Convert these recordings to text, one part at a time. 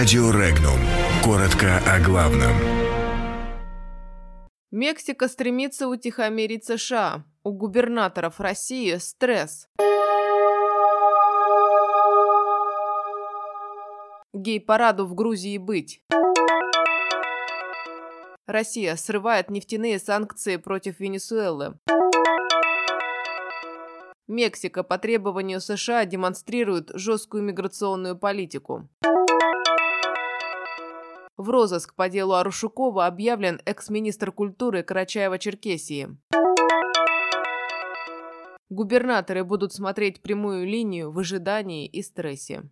Радио Регнум. Коротко о главном. Мексика стремится утихомирить США. У губернаторов России стресс. Гей-параду в Грузии быть. Россия срывает нефтяные санкции против Венесуэлы. Мексика по требованию США демонстрирует жесткую миграционную политику. В розыск по делу Арушукова объявлен экс-министр культуры Карачаева-Черкесии. Губернаторы будут смотреть прямую линию в ожидании и стрессе.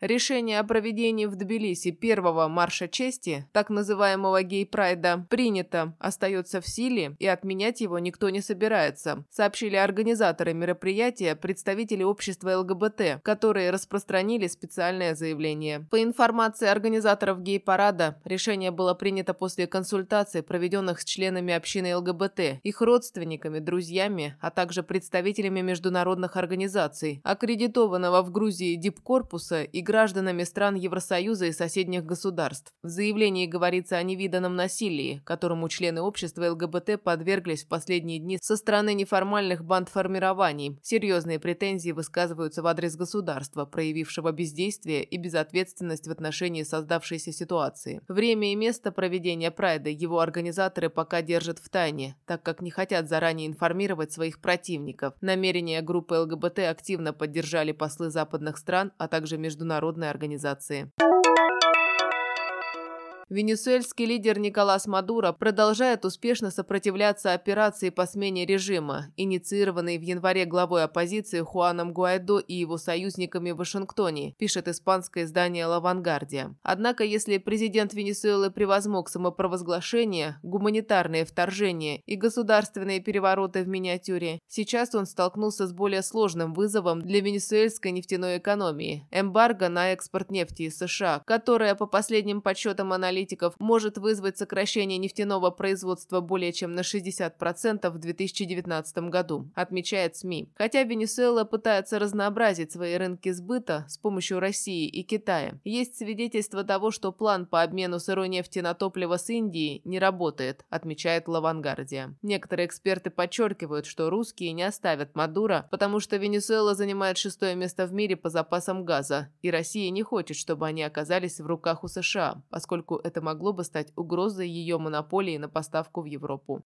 Решение о проведении в Тбилиси первого марша чести, так называемого гей-прайда, принято, остается в силе и отменять его никто не собирается, сообщили организаторы мероприятия, представители общества ЛГБТ, которые распространили специальное заявление. По информации организаторов гей-парада, решение было принято после консультаций, проведенных с членами общины ЛГБТ, их родственниками, друзьями, а также представителями международных организаций, аккредитованного в Грузии дипкорпуса и гражданами стран Евросоюза и соседних государств. В заявлении говорится о невиданном насилии, которому члены общества ЛГБТ подверглись в последние дни со стороны неформальных бандформирований. Серьезные претензии высказываются в адрес государства, проявившего бездействие и безответственность в отношении создавшейся ситуации. Время и место проведения прайда его организаторы пока держат в тайне, так как не хотят заранее информировать своих противников. Намерения группы ЛГБТ активно поддержали послы западных стран, а также международные международной организации. Венесуэльский лидер Николас Мадуро продолжает успешно сопротивляться операции по смене режима, инициированной в январе главой оппозиции Хуаном Гуайдо и его союзниками в Вашингтоне, пишет испанское издание «Лавангардия». Однако, если президент Венесуэлы превозмог самопровозглашение, гуманитарные вторжения и государственные перевороты в миниатюре, сейчас он столкнулся с более сложным вызовом для венесуэльской нефтяной экономии – эмбарго на экспорт нефти из США, которая, по последним подсчетам аналитиков, аналитиков может вызвать сокращение нефтяного производства более чем на 60% в 2019 году, отмечает СМИ. Хотя Венесуэла пытается разнообразить свои рынки сбыта с помощью России и Китая, есть свидетельство того, что план по обмену сырой нефти на топливо с Индией не работает, отмечает Лавангардия. Некоторые эксперты подчеркивают, что русские не оставят Мадуро, потому что Венесуэла занимает шестое место в мире по запасам газа, и Россия не хочет, чтобы они оказались в руках у США, поскольку это могло бы стать угрозой ее монополии на поставку в Европу.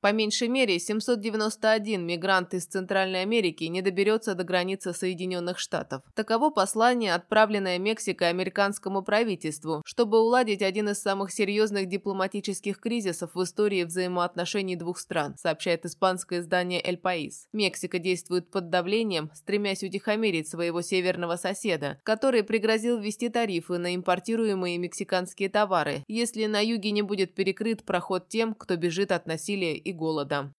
По меньшей мере, 791 мигрант из Центральной Америки не доберется до границы Соединенных Штатов. Таково послание, отправленное Мексикой американскому правительству, чтобы уладить один из самых серьезных дипломатических кризисов в истории взаимоотношений двух стран, сообщает испанское издание «Эль Паис». Мексика действует под давлением, стремясь утихомирить своего северного соседа, который пригрозил ввести тарифы на импортируемые мексиканские товары, если на юге не будет перекрыт проход тем, кто бежит от насилия и голода.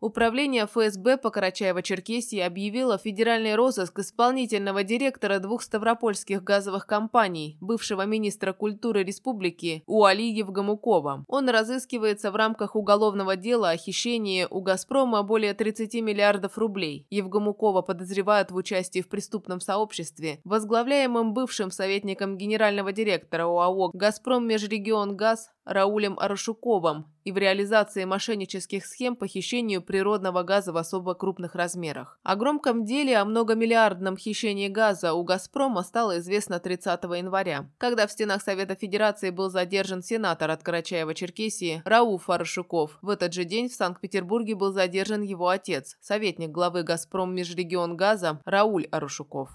Управление ФСБ по Карачаево-Черкесии объявило федеральный розыск исполнительного директора двух ставропольских газовых компаний, бывшего министра культуры республики Уали Евгамукова. Он разыскивается в рамках уголовного дела о хищении у «Газпрома» более 30 миллиардов рублей. Евгамукова подозревают в участии в преступном сообществе, возглавляемом бывшим советником генерального директора ОАО «Газпром Межрегион Газ» Раулем Арашуковым и в реализации мошеннических схем по хищению природного газа в особо крупных размерах. О громком деле о многомиллиардном хищении газа у «Газпрома» стало известно 30 января, когда в стенах Совета Федерации был задержан сенатор от Карачаева-Черкесии Рауф Арашуков. В этот же день в Санкт-Петербурге был задержан его отец, советник главы «Газпром Межрегион Газа» Рауль Арашуков.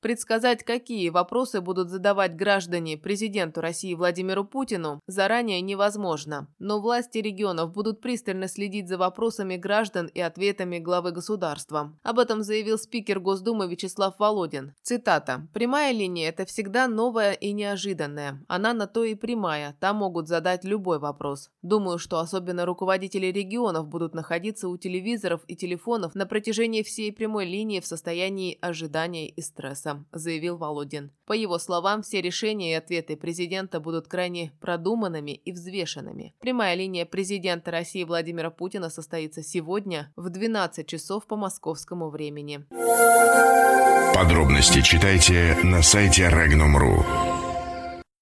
Предсказать, какие вопросы будут задавать граждане президенту России Владимиру Путину, заранее невозможно. Но власти регионов будут пристально следить за вопросами граждан и ответами главы государства. Об этом заявил спикер Госдумы Вячеслав Володин. Цитата. «Прямая линия – это всегда новая и неожиданная. Она на то и прямая, там могут задать любой вопрос. Думаю, что особенно руководители регионов будут находиться у телевизоров и телефонов на протяжении всей прямой линии в состоянии ожидания и стресса. Процесса, заявил Володин. По его словам, все решения и ответы президента будут крайне продуманными и взвешенными. Прямая линия президента России Владимира Путина состоится сегодня в 12 часов по московскому времени. Подробности читайте на сайте Regnum.ru.